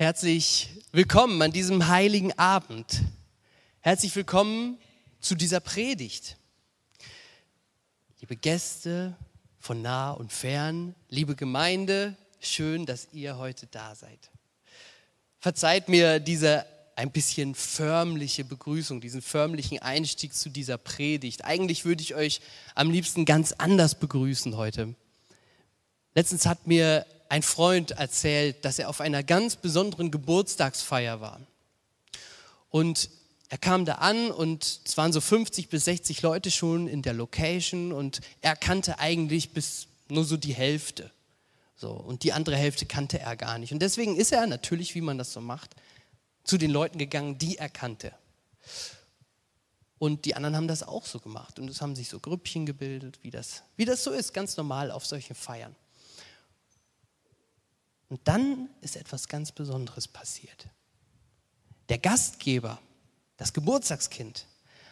Herzlich willkommen an diesem heiligen Abend. Herzlich willkommen zu dieser Predigt. Liebe Gäste von nah und fern, liebe Gemeinde, schön, dass ihr heute da seid. Verzeiht mir diese ein bisschen förmliche Begrüßung, diesen förmlichen Einstieg zu dieser Predigt. Eigentlich würde ich euch am liebsten ganz anders begrüßen heute. Letztens hat mir ein Freund erzählt, dass er auf einer ganz besonderen Geburtstagsfeier war. Und er kam da an und es waren so 50 bis 60 Leute schon in der Location und er kannte eigentlich bis nur so die Hälfte. So, und die andere Hälfte kannte er gar nicht. Und deswegen ist er natürlich, wie man das so macht, zu den Leuten gegangen, die er kannte. Und die anderen haben das auch so gemacht. Und es haben sich so Grüppchen gebildet, wie das, wie das so ist, ganz normal auf solchen Feiern. Und dann ist etwas ganz Besonderes passiert. Der Gastgeber, das Geburtstagskind,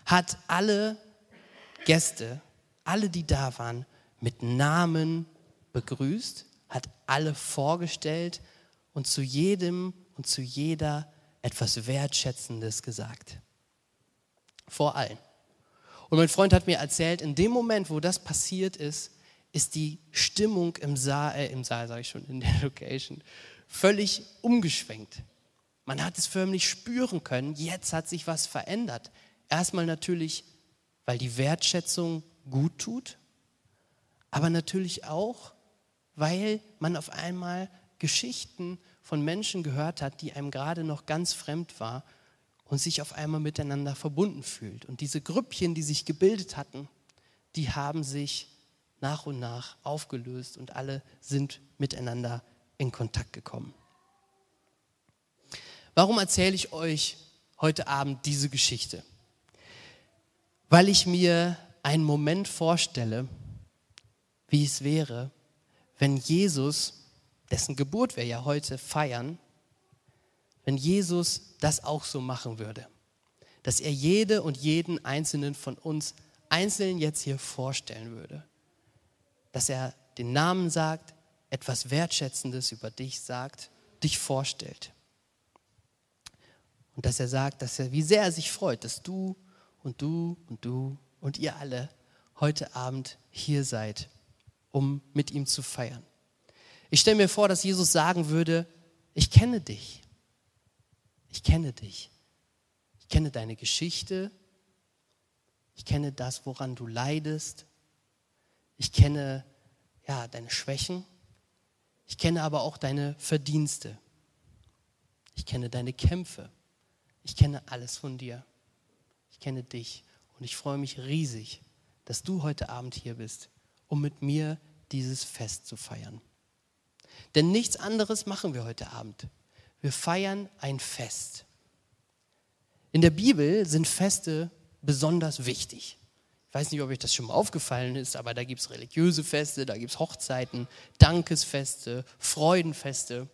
hat alle Gäste, alle, die da waren, mit Namen begrüßt, hat alle vorgestellt und zu jedem und zu jeder etwas Wertschätzendes gesagt. Vor allen. Und mein Freund hat mir erzählt, in dem Moment, wo das passiert ist, ist die Stimmung im Saal, äh, im Saal sage ich schon, in der Location, völlig umgeschwenkt. Man hat es förmlich spüren können, jetzt hat sich was verändert. Erstmal natürlich, weil die Wertschätzung gut tut, aber natürlich auch, weil man auf einmal Geschichten von Menschen gehört hat, die einem gerade noch ganz fremd war und sich auf einmal miteinander verbunden fühlt. Und diese Grüppchen, die sich gebildet hatten, die haben sich nach und nach aufgelöst und alle sind miteinander in Kontakt gekommen. Warum erzähle ich euch heute Abend diese Geschichte? Weil ich mir einen Moment vorstelle, wie es wäre, wenn Jesus, dessen Geburt wir ja heute feiern, wenn Jesus das auch so machen würde. Dass er jede und jeden einzelnen von uns einzeln jetzt hier vorstellen würde dass er den Namen sagt, etwas Wertschätzendes über dich sagt, dich vorstellt. Und dass er sagt, dass er, wie sehr er sich freut, dass du und du und du und ihr alle heute Abend hier seid, um mit ihm zu feiern. Ich stelle mir vor, dass Jesus sagen würde, ich kenne dich. Ich kenne dich. Ich kenne deine Geschichte. Ich kenne das, woran du leidest. Ich kenne ja, deine Schwächen. Ich kenne aber auch deine Verdienste. Ich kenne deine Kämpfe. Ich kenne alles von dir. Ich kenne dich. Und ich freue mich riesig, dass du heute Abend hier bist, um mit mir dieses Fest zu feiern. Denn nichts anderes machen wir heute Abend. Wir feiern ein Fest. In der Bibel sind Feste besonders wichtig. Ich weiß nicht, ob euch das schon mal aufgefallen ist, aber da gibt es religiöse Feste, da gibt es Hochzeiten, Dankesfeste, Freudenfeste.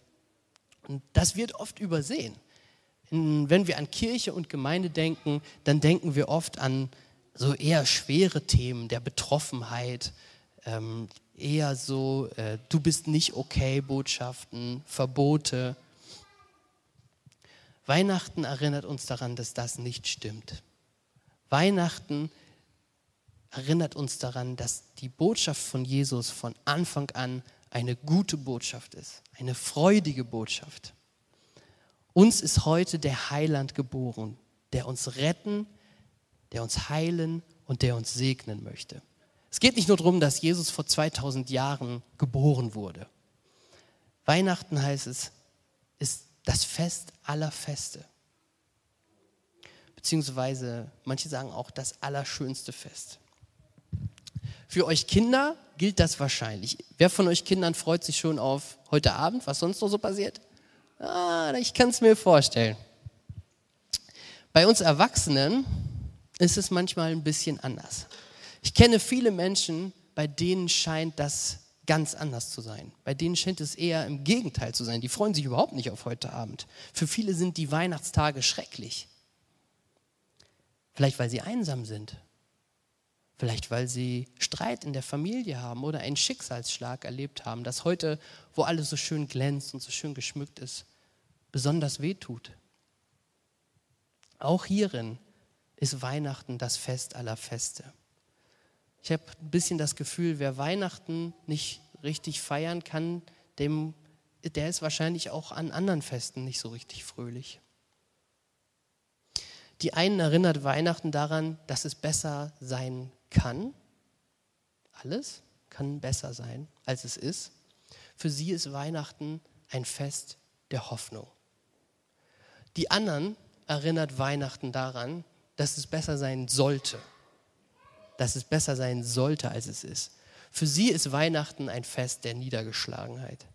Und das wird oft übersehen. wenn wir an Kirche und Gemeinde denken, dann denken wir oft an so eher schwere Themen der Betroffenheit, ähm, eher so, äh, du bist nicht okay Botschaften, Verbote. Weihnachten erinnert uns daran, dass das nicht stimmt. Weihnachten erinnert uns daran, dass die Botschaft von Jesus von Anfang an eine gute Botschaft ist, eine freudige Botschaft. Uns ist heute der Heiland geboren, der uns retten, der uns heilen und der uns segnen möchte. Es geht nicht nur darum, dass Jesus vor 2000 Jahren geboren wurde. Weihnachten heißt es, ist das Fest aller Feste. Beziehungsweise manche sagen auch das allerschönste Fest. Für euch Kinder gilt das wahrscheinlich. Wer von euch Kindern freut sich schon auf heute Abend, was sonst noch so passiert? Ah, ich kann es mir vorstellen. Bei uns Erwachsenen ist es manchmal ein bisschen anders. Ich kenne viele Menschen, bei denen scheint das ganz anders zu sein. Bei denen scheint es eher im Gegenteil zu sein. Die freuen sich überhaupt nicht auf heute Abend. Für viele sind die Weihnachtstage schrecklich. Vielleicht weil sie einsam sind Vielleicht weil sie Streit in der Familie haben oder einen Schicksalsschlag erlebt haben, dass heute, wo alles so schön glänzt und so schön geschmückt ist, besonders wehtut. Auch hierin ist Weihnachten das Fest aller Feste. Ich habe ein bisschen das Gefühl, wer Weihnachten nicht richtig feiern kann, dem, der ist wahrscheinlich auch an anderen Festen nicht so richtig fröhlich. Die einen erinnert Weihnachten daran, dass es besser sein kann. Alles kann besser sein, als es ist. Für sie ist Weihnachten ein Fest der Hoffnung. Die anderen erinnert Weihnachten daran, dass es besser sein sollte. Dass es besser sein sollte, als es ist. Für sie ist Weihnachten ein Fest der Niedergeschlagenheit.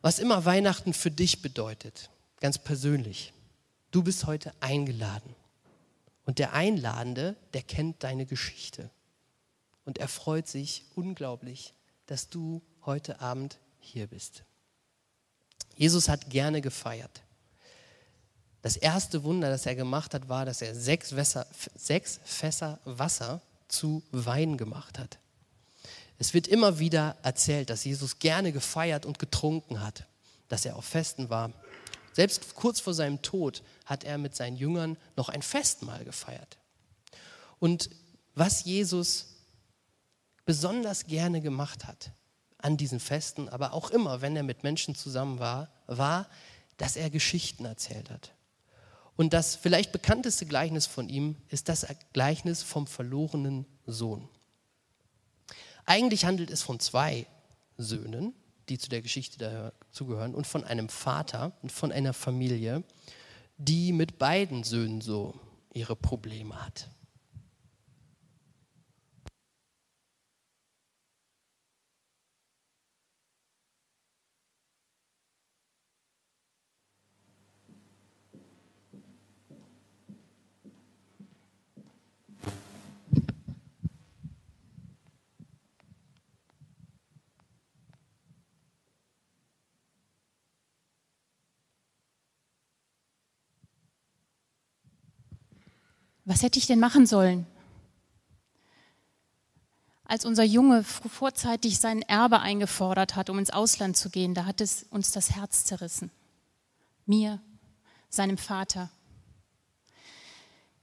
Was immer Weihnachten für dich bedeutet, ganz persönlich, du bist heute eingeladen. Und der Einladende, der kennt deine Geschichte. Und er freut sich unglaublich, dass du heute Abend hier bist. Jesus hat gerne gefeiert. Das erste Wunder, das er gemacht hat, war, dass er sechs, Wässer, sechs Fässer Wasser zu Wein gemacht hat. Es wird immer wieder erzählt, dass Jesus gerne gefeiert und getrunken hat, dass er auf Festen war. Selbst kurz vor seinem Tod hat er mit seinen Jüngern noch ein Festmahl gefeiert. Und was Jesus besonders gerne gemacht hat an diesen Festen, aber auch immer, wenn er mit Menschen zusammen war, war, dass er Geschichten erzählt hat. Und das vielleicht bekannteste Gleichnis von ihm ist das Gleichnis vom verlorenen Sohn. Eigentlich handelt es von zwei Söhnen, die zu der Geschichte dazugehören, und von einem Vater und von einer Familie, die mit beiden Söhnen so ihre Probleme hat. Was hätte ich denn machen sollen? Als unser Junge vorzeitig sein Erbe eingefordert hat, um ins Ausland zu gehen, da hat es uns das Herz zerrissen. Mir, seinem Vater.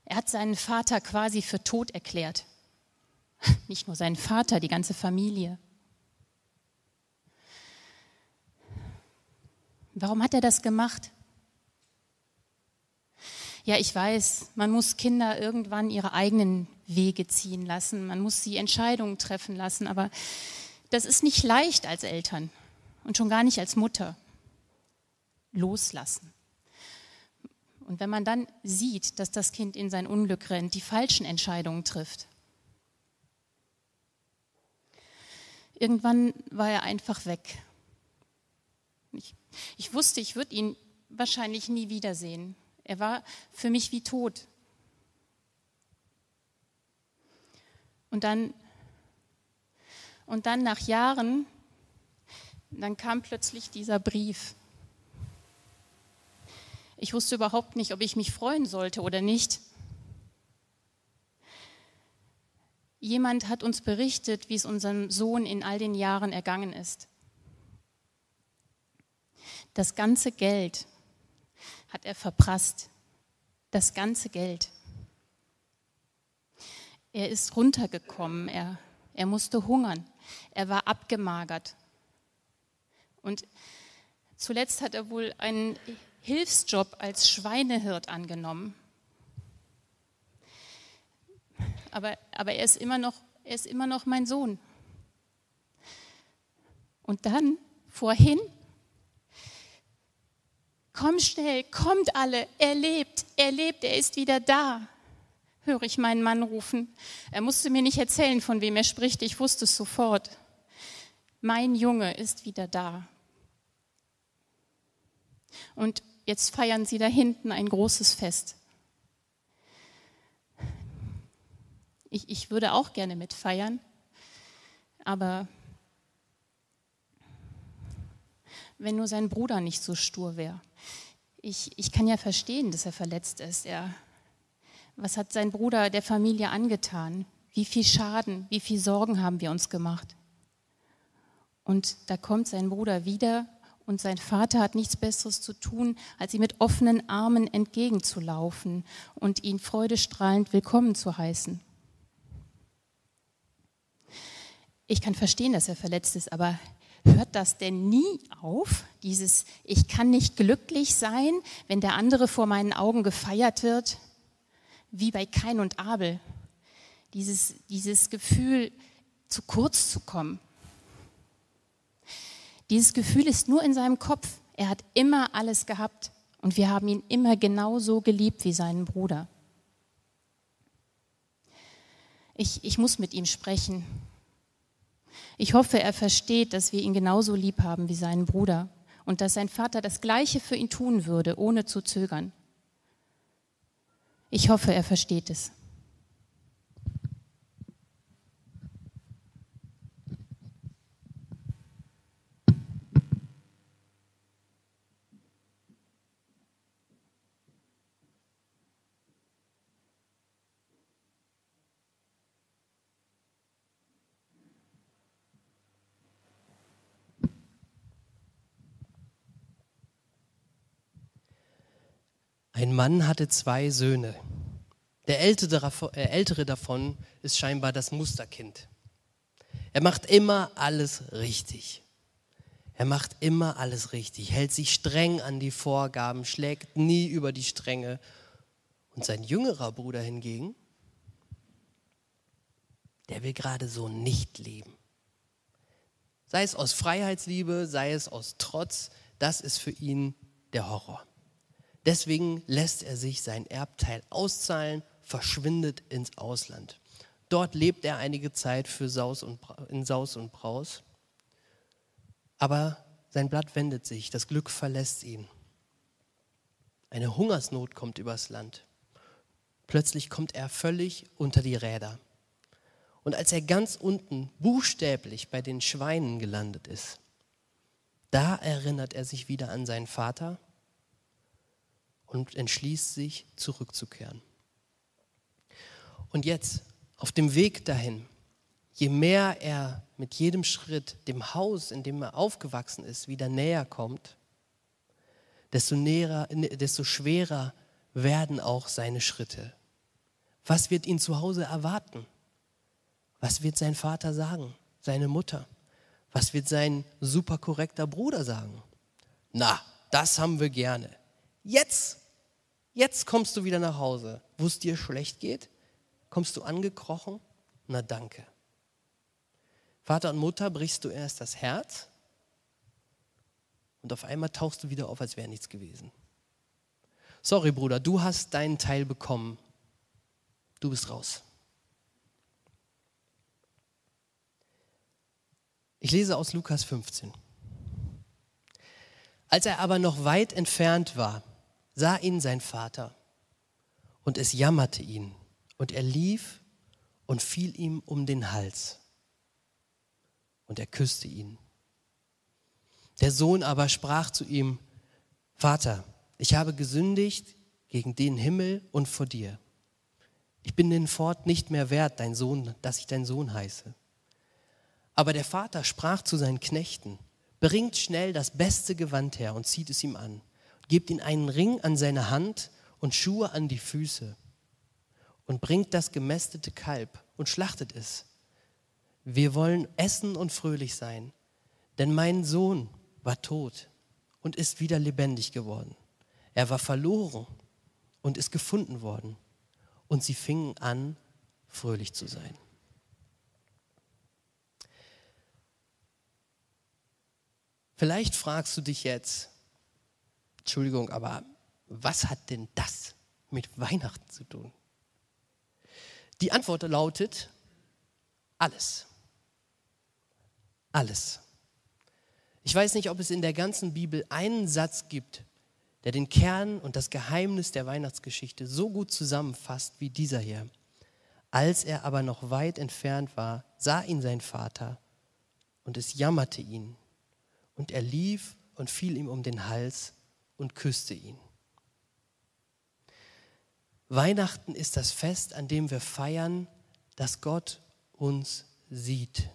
Er hat seinen Vater quasi für tot erklärt. Nicht nur seinen Vater, die ganze Familie. Warum hat er das gemacht? Ja, ich weiß, man muss Kinder irgendwann ihre eigenen Wege ziehen lassen, man muss sie Entscheidungen treffen lassen, aber das ist nicht leicht als Eltern und schon gar nicht als Mutter. Loslassen. Und wenn man dann sieht, dass das Kind in sein Unglück rennt, die falschen Entscheidungen trifft, irgendwann war er einfach weg. Ich, ich wusste, ich würde ihn wahrscheinlich nie wiedersehen. Er war für mich wie tot. Und dann, und dann nach Jahren, dann kam plötzlich dieser Brief. Ich wusste überhaupt nicht, ob ich mich freuen sollte oder nicht. Jemand hat uns berichtet, wie es unserem Sohn in all den Jahren ergangen ist. Das ganze Geld, hat er verprasst. Das ganze Geld. Er ist runtergekommen, er, er musste hungern, er war abgemagert. Und zuletzt hat er wohl einen Hilfsjob als Schweinehirt angenommen. Aber, aber er, ist immer noch, er ist immer noch mein Sohn. Und dann, vorhin, Komm schnell, kommt alle, er lebt, er lebt, er ist wieder da. Höre ich meinen Mann rufen. Er musste mir nicht erzählen, von wem er spricht, ich wusste es sofort. Mein Junge ist wieder da. Und jetzt feiern sie da hinten ein großes Fest. Ich, ich würde auch gerne mitfeiern, aber wenn nur sein Bruder nicht so stur wäre ich, ich kann ja verstehen, dass er verletzt ist. Er, was hat sein Bruder der Familie angetan? Wie viel Schaden, wie viel Sorgen haben wir uns gemacht? Und da kommt sein Bruder wieder Und sein Vater hat nichts Besseres zu tun, als ihm mit offenen Armen entgegenzulaufen und ihn freudestrahlend willkommen zu heißen. Ich kann verstehen, dass er verletzt ist, aber hört das denn nie auf? Dieses Ich kann nicht glücklich sein, wenn der andere vor meinen Augen gefeiert wird, wie bei Kain und Abel. Dieses, dieses Gefühl, zu kurz zu kommen. Dieses Gefühl ist nur in seinem Kopf. Er hat immer alles gehabt und wir haben ihn immer genauso geliebt wie seinen Bruder. Ich, ich muss mit ihm sprechen. Ich hoffe, er versteht, dass wir ihn genauso lieb haben wie seinen Bruder und dass sein Vater das Gleiche für ihn tun würde, ohne zu zögern. Ich hoffe, er versteht es. Ein Mann hatte zwei Söhne. Der äh, ältere davon ist scheinbar das Musterkind. Er macht immer alles richtig. Er macht immer alles richtig, hält sich streng an die Vorgaben, schlägt nie über die Stränge. Und sein jüngerer Bruder hingegen, der will gerade so nicht leben. Sei es aus Freiheitsliebe, sei es aus Trotz, das ist für ihn der Horror. Deswegen lässt er sich sein Erbteil auszahlen, verschwindet ins Ausland. Dort lebt er einige Zeit für Saus und, in Saus und Braus. Aber sein Blatt wendet sich, das Glück verlässt ihn. Eine Hungersnot kommt übers Land. Plötzlich kommt er völlig unter die Räder. Und als er ganz unten buchstäblich bei den Schweinen gelandet ist, da erinnert er sich wieder an seinen Vater und entschließt sich, zurückzukehren. Und jetzt, auf dem Weg dahin, je mehr er mit jedem Schritt dem Haus, in dem er aufgewachsen ist, wieder näher kommt, desto, näher, desto schwerer werden auch seine Schritte. Was wird ihn zu Hause erwarten? Was wird sein Vater sagen? Seine Mutter? Was wird sein super korrekter Bruder sagen? Na, das haben wir gerne. Jetzt, jetzt kommst du wieder nach Hause, wo es dir schlecht geht. Kommst du angekrochen? Na danke. Vater und Mutter brichst du erst das Herz und auf einmal tauchst du wieder auf, als wäre nichts gewesen. Sorry, Bruder, du hast deinen Teil bekommen. Du bist raus. Ich lese aus Lukas 15. Als er aber noch weit entfernt war, sah ihn sein Vater und es jammerte ihn und er lief und fiel ihm um den Hals und er küsste ihn. Der Sohn aber sprach zu ihm, Vater, ich habe gesündigt gegen den Himmel und vor dir. Ich bin den fort nicht mehr wert, dein Sohn, dass ich dein Sohn heiße. Aber der Vater sprach zu seinen Knechten, bringt schnell das beste Gewand her und zieht es ihm an gebt ihm einen Ring an seine Hand und Schuhe an die Füße und bringt das gemästete Kalb und schlachtet es. Wir wollen essen und fröhlich sein, denn mein Sohn war tot und ist wieder lebendig geworden. Er war verloren und ist gefunden worden. Und sie fingen an, fröhlich zu sein. Vielleicht fragst du dich jetzt, Entschuldigung, aber was hat denn das mit Weihnachten zu tun? Die Antwort lautet, alles. Alles. Ich weiß nicht, ob es in der ganzen Bibel einen Satz gibt, der den Kern und das Geheimnis der Weihnachtsgeschichte so gut zusammenfasst wie dieser hier. Als er aber noch weit entfernt war, sah ihn sein Vater und es jammerte ihn. Und er lief und fiel ihm um den Hals und küsste ihn. Weihnachten ist das Fest, an dem wir feiern, dass Gott uns sieht.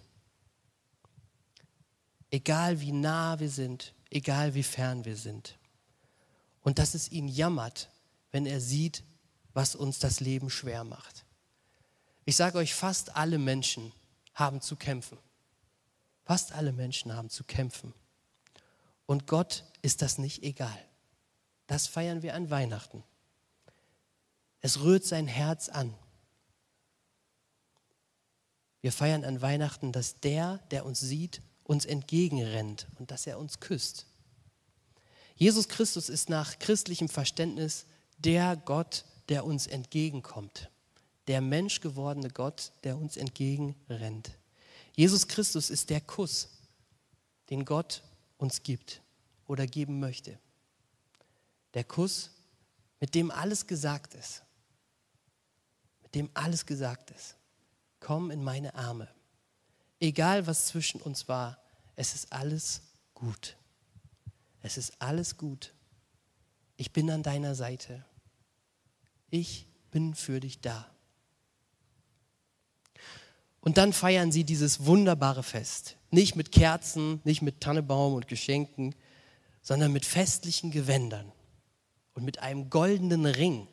Egal wie nah wir sind, egal wie fern wir sind. Und dass es ihn jammert, wenn er sieht, was uns das Leben schwer macht. Ich sage euch, fast alle Menschen haben zu kämpfen. Fast alle Menschen haben zu kämpfen. Und Gott ist das nicht egal. Das feiern wir an Weihnachten. Es rührt sein Herz an. Wir feiern an Weihnachten, dass der, der uns sieht, uns entgegenrennt und dass er uns küsst. Jesus Christus ist nach christlichem Verständnis der Gott, der uns entgegenkommt. Der menschgewordene Gott, der uns entgegenrennt. Jesus Christus ist der Kuss, den Gott uns gibt oder geben möchte. Der Kuss, mit dem alles gesagt ist. Mit dem alles gesagt ist. Komm in meine Arme. Egal was zwischen uns war, es ist alles gut. Es ist alles gut. Ich bin an deiner Seite. Ich bin für dich da. Und dann feiern sie dieses wunderbare Fest. Nicht mit Kerzen, nicht mit Tannebaum und Geschenken, sondern mit festlichen Gewändern und mit einem goldenen Ring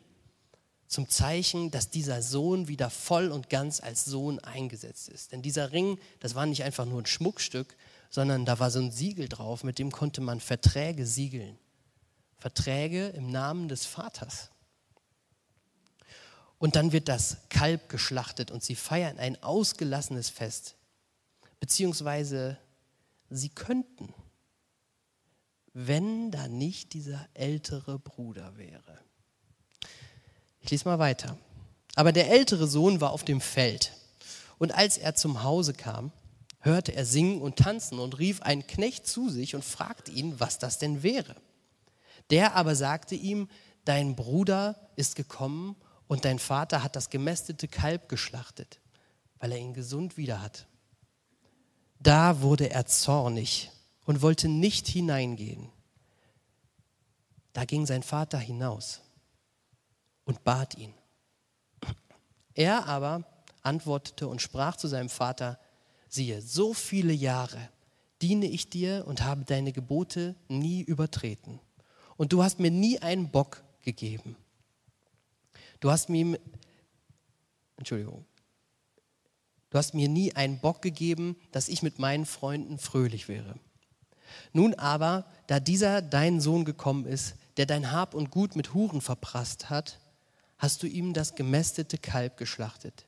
zum Zeichen, dass dieser Sohn wieder voll und ganz als Sohn eingesetzt ist. Denn dieser Ring, das war nicht einfach nur ein Schmuckstück, sondern da war so ein Siegel drauf, mit dem konnte man Verträge siegeln. Verträge im Namen des Vaters. Und dann wird das Kalb geschlachtet und sie feiern ein ausgelassenes Fest. Beziehungsweise sie könnten, wenn da nicht dieser ältere Bruder wäre. Ich lese mal weiter. Aber der ältere Sohn war auf dem Feld. Und als er zum Hause kam, hörte er singen und tanzen und rief einen Knecht zu sich und fragte ihn, was das denn wäre. Der aber sagte ihm, dein Bruder ist gekommen und dein Vater hat das gemästete Kalb geschlachtet, weil er ihn gesund wieder hat. Da wurde er zornig und wollte nicht hineingehen. Da ging sein Vater hinaus und bat ihn. Er aber antwortete und sprach zu seinem Vater, siehe, so viele Jahre diene ich dir und habe deine Gebote nie übertreten. Und du hast mir nie einen Bock gegeben Du hast mir, Entschuldigung, du hast mir nie einen Bock gegeben, dass ich mit meinen Freunden fröhlich wäre. Nun aber, da dieser dein Sohn gekommen ist, der dein Hab und Gut mit Huren verprasst hat, hast du ihm das gemästete Kalb geschlachtet.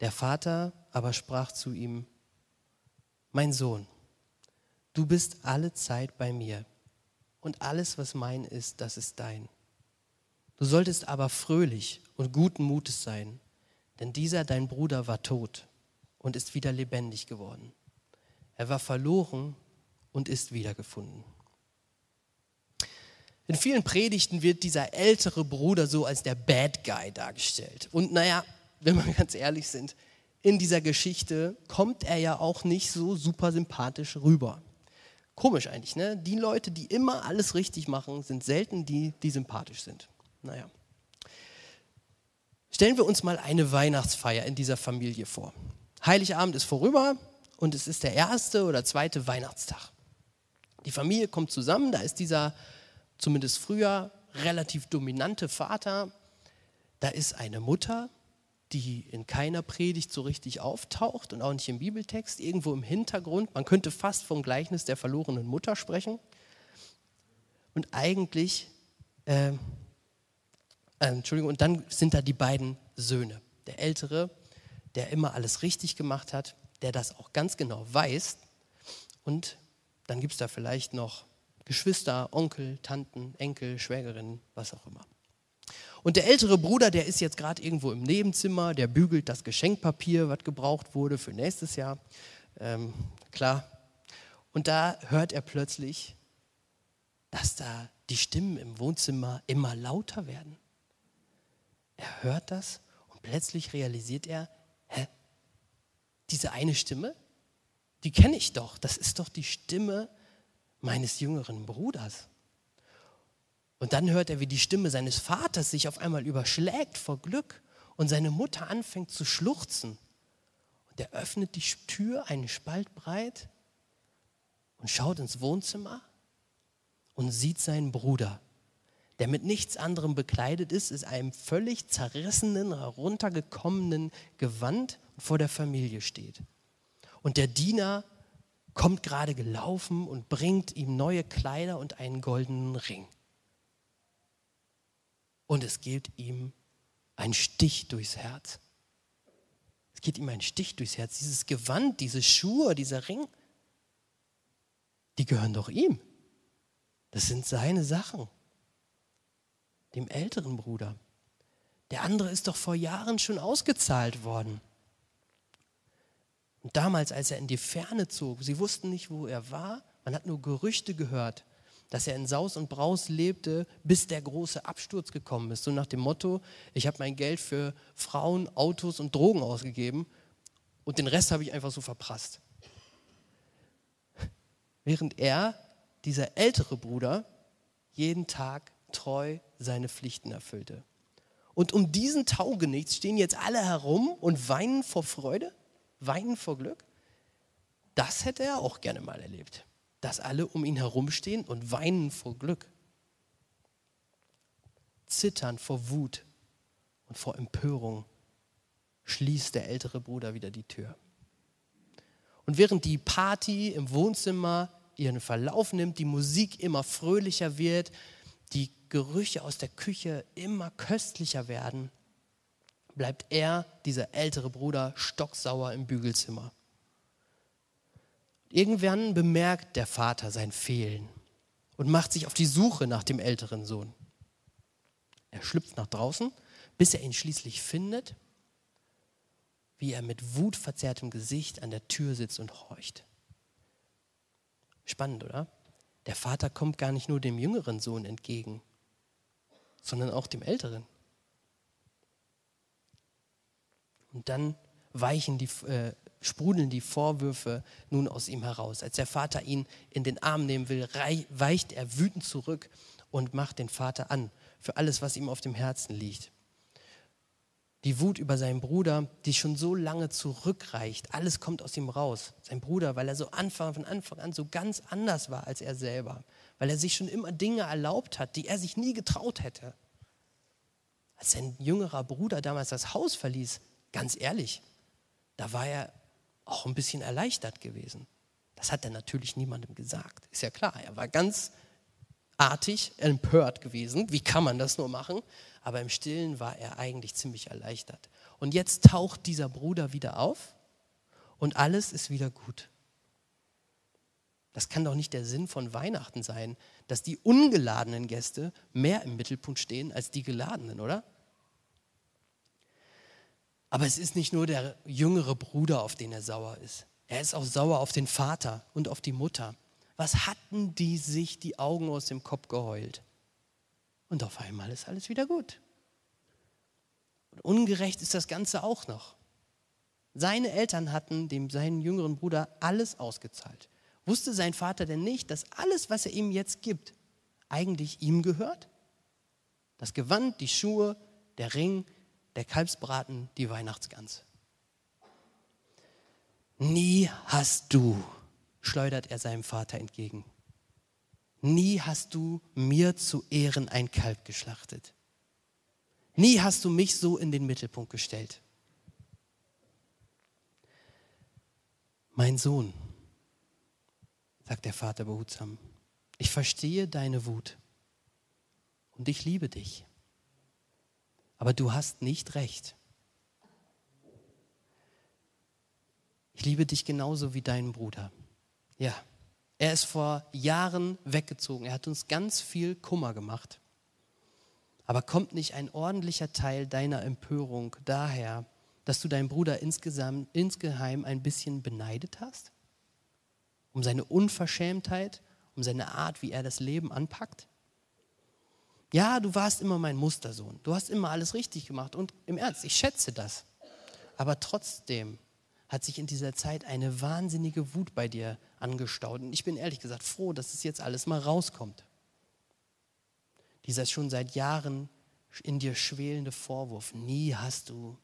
Der Vater aber sprach zu ihm, mein Sohn, du bist alle Zeit bei mir und alles, was mein ist, das ist dein. Du solltest aber fröhlich und guten Mutes sein, denn dieser dein Bruder war tot und ist wieder lebendig geworden. Er war verloren und ist wiedergefunden. In vielen Predigten wird dieser ältere Bruder so als der Bad Guy dargestellt. Und naja, wenn wir ganz ehrlich sind, in dieser Geschichte kommt er ja auch nicht so super sympathisch rüber. Komisch eigentlich, ne? Die Leute, die immer alles richtig machen, sind selten die, die sympathisch sind. Naja. Stellen wir uns mal eine Weihnachtsfeier in dieser Familie vor. Heiligabend ist vorüber und es ist der erste oder zweite Weihnachtstag. Die Familie kommt zusammen, da ist dieser zumindest früher relativ dominante Vater, da ist eine Mutter, die in keiner Predigt so richtig auftaucht und auch nicht im Bibeltext, irgendwo im Hintergrund. Man könnte fast vom Gleichnis der verlorenen Mutter sprechen. Und eigentlich äh, äh, Entschuldigung, und dann sind da die beiden Söhne. Der Ältere, der immer alles richtig gemacht hat, der das auch ganz genau weiß. Und dann gibt es da vielleicht noch Geschwister, Onkel, Tanten, Enkel, Schwägerinnen, was auch immer. Und der ältere Bruder, der ist jetzt gerade irgendwo im Nebenzimmer, der bügelt das Geschenkpapier, was gebraucht wurde für nächstes Jahr. Ähm, klar. Und da hört er plötzlich, dass da die Stimmen im Wohnzimmer immer lauter werden. Er hört das und plötzlich realisiert er, diese eine Stimme, die kenne ich doch. Das ist doch die Stimme meines jüngeren Bruders. Und dann hört er, wie die Stimme seines Vaters sich auf einmal überschlägt vor Glück und seine Mutter anfängt zu schluchzen. Und er öffnet die Tür einen Spalt breit und schaut ins Wohnzimmer und sieht seinen Bruder, der mit nichts anderem bekleidet ist, ist einem völlig zerrissenen, heruntergekommenen Gewand vor der Familie steht. Und der Diener kommt gerade gelaufen und bringt ihm neue Kleider und einen goldenen Ring. Und es geht ihm ein Stich durchs Herz. Es geht ihm ein Stich durchs Herz. Dieses Gewand, diese Schuhe, dieser Ring, die gehören doch ihm. Das sind seine Sachen. Dem älteren Bruder. Der andere ist doch vor Jahren schon ausgezahlt worden. Und damals, als er in die Ferne zog, sie wussten nicht, wo er war, man hat nur Gerüchte gehört, dass er in Saus und Braus lebte, bis der große Absturz gekommen ist. So nach dem Motto, ich habe mein Geld für Frauen, Autos und Drogen ausgegeben und den Rest habe ich einfach so verprasst. Während er, dieser ältere Bruder, jeden Tag treu seine Pflichten erfüllte. Und um diesen Taugenichts stehen jetzt alle herum und weinen vor Freude, weinen vor Glück. Das hätte er auch gerne mal erlebt dass alle um ihn herumstehen und weinen vor Glück. Zittern vor Wut und vor Empörung schließt der ältere Bruder wieder die Tür. Und während die Party im Wohnzimmer ihren Verlauf nimmt, die Musik immer fröhlicher wird, die Gerüche aus der Küche immer köstlicher werden, bleibt er, dieser ältere Bruder, stocksauer im Bügelzimmer. Irgendwann bemerkt der Vater sein Fehlen und macht sich auf die Suche nach dem älteren Sohn. Er schlüpft nach draußen, bis er ihn schließlich findet, wie er mit wutverzerrtem Gesicht an der Tür sitzt und horcht. Spannend, oder? Der Vater kommt gar nicht nur dem jüngeren Sohn entgegen, sondern auch dem älteren. Und dann weichen die, äh, sprudeln die Vorwürfe nun aus ihm heraus. Als der Vater ihn in den Arm nehmen will, weicht er wütend zurück und macht den Vater an für alles, was ihm auf dem Herzen liegt. Die Wut über seinen Bruder, die schon so lange zurückreicht, alles kommt aus ihm raus. Sein Bruder, weil er so Anfang, von Anfang an so ganz anders war als er selber, weil er sich schon immer Dinge erlaubt hat, die er sich nie getraut hätte. Als sein jüngerer Bruder damals das Haus verließ, ganz ehrlich, da war er auch ein bisschen erleichtert gewesen. Das hat er natürlich niemandem gesagt. Ist ja klar, er war ganz artig, empört gewesen. Wie kann man das nur machen? Aber im Stillen war er eigentlich ziemlich erleichtert. Und jetzt taucht dieser Bruder wieder auf und alles ist wieder gut. Das kann doch nicht der Sinn von Weihnachten sein, dass die ungeladenen Gäste mehr im Mittelpunkt stehen als die geladenen, oder? Aber es ist nicht nur der jüngere Bruder, auf den er sauer ist. Er ist auch sauer auf den Vater und auf die Mutter. Was hatten die sich die Augen aus dem Kopf geheult? Und auf einmal ist alles wieder gut. Und ungerecht ist das Ganze auch noch. Seine Eltern hatten dem seinen jüngeren Bruder alles ausgezahlt. Wusste sein Vater denn nicht, dass alles, was er ihm jetzt gibt, eigentlich ihm gehört? Das Gewand, die Schuhe, der Ring, der Kalbsbraten, die Weihnachtsgans. Nie hast du, schleudert er seinem Vater entgegen, nie hast du mir zu Ehren ein Kalb geschlachtet. Nie hast du mich so in den Mittelpunkt gestellt. Mein Sohn, sagt der Vater behutsam, ich verstehe deine Wut und ich liebe dich. Aber du hast nicht recht. Ich liebe dich genauso wie deinen Bruder. Ja, er ist vor Jahren weggezogen. Er hat uns ganz viel Kummer gemacht. Aber kommt nicht ein ordentlicher Teil deiner Empörung daher, dass du deinen Bruder insgesamt, insgeheim ein bisschen beneidet hast? Um seine Unverschämtheit, um seine Art, wie er das Leben anpackt? Ja, du warst immer mein Mustersohn. Du hast immer alles richtig gemacht. Und im Ernst, ich schätze das. Aber trotzdem hat sich in dieser Zeit eine wahnsinnige Wut bei dir angestaut. Und ich bin ehrlich gesagt froh, dass es jetzt alles mal rauskommt. Dieser schon seit Jahren in dir schwelende Vorwurf. Nie hast du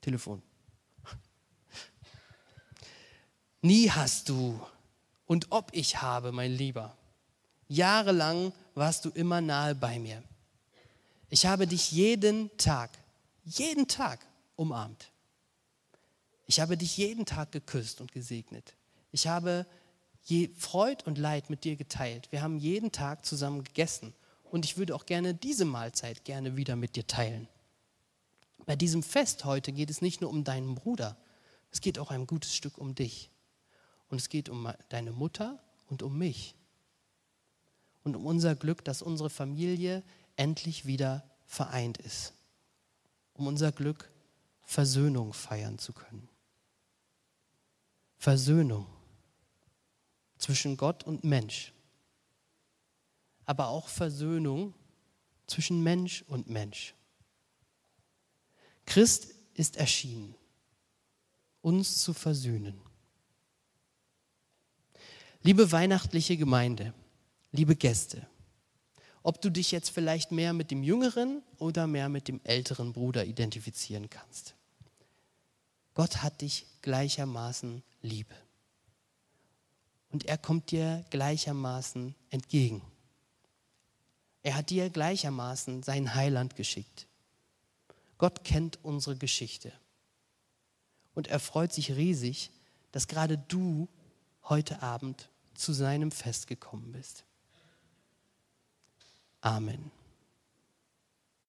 Telefon. Nie hast du und ob ich habe, mein Lieber. Jahrelang warst du immer nahe bei mir. Ich habe dich jeden Tag, jeden Tag umarmt. Ich habe dich jeden Tag geküsst und gesegnet. Ich habe je Freud und Leid mit dir geteilt. Wir haben jeden Tag zusammen gegessen. Und ich würde auch gerne diese Mahlzeit gerne wieder mit dir teilen. Bei diesem Fest heute geht es nicht nur um deinen Bruder, es geht auch ein gutes Stück um dich. Und es geht um deine Mutter und um mich. Und um unser Glück, dass unsere Familie endlich wieder vereint ist. Um unser Glück, Versöhnung feiern zu können. Versöhnung zwischen Gott und Mensch. Aber auch Versöhnung zwischen Mensch und Mensch. Christ ist erschienen, uns zu versöhnen. Liebe weihnachtliche Gemeinde, liebe Gäste, ob du dich jetzt vielleicht mehr mit dem jüngeren oder mehr mit dem älteren Bruder identifizieren kannst. Gott hat dich gleichermaßen lieb. Und er kommt dir gleichermaßen entgegen. Er hat dir gleichermaßen sein Heiland geschickt. Gott kennt unsere Geschichte. Und er freut sich riesig, dass gerade du heute Abend zu seinem Fest gekommen bist. Amen.